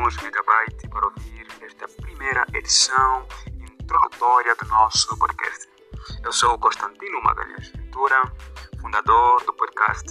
alguns megabytes para ouvir esta primeira edição introdutória do nosso podcast. Eu sou Constantino Magalhães Ventura, fundador do podcast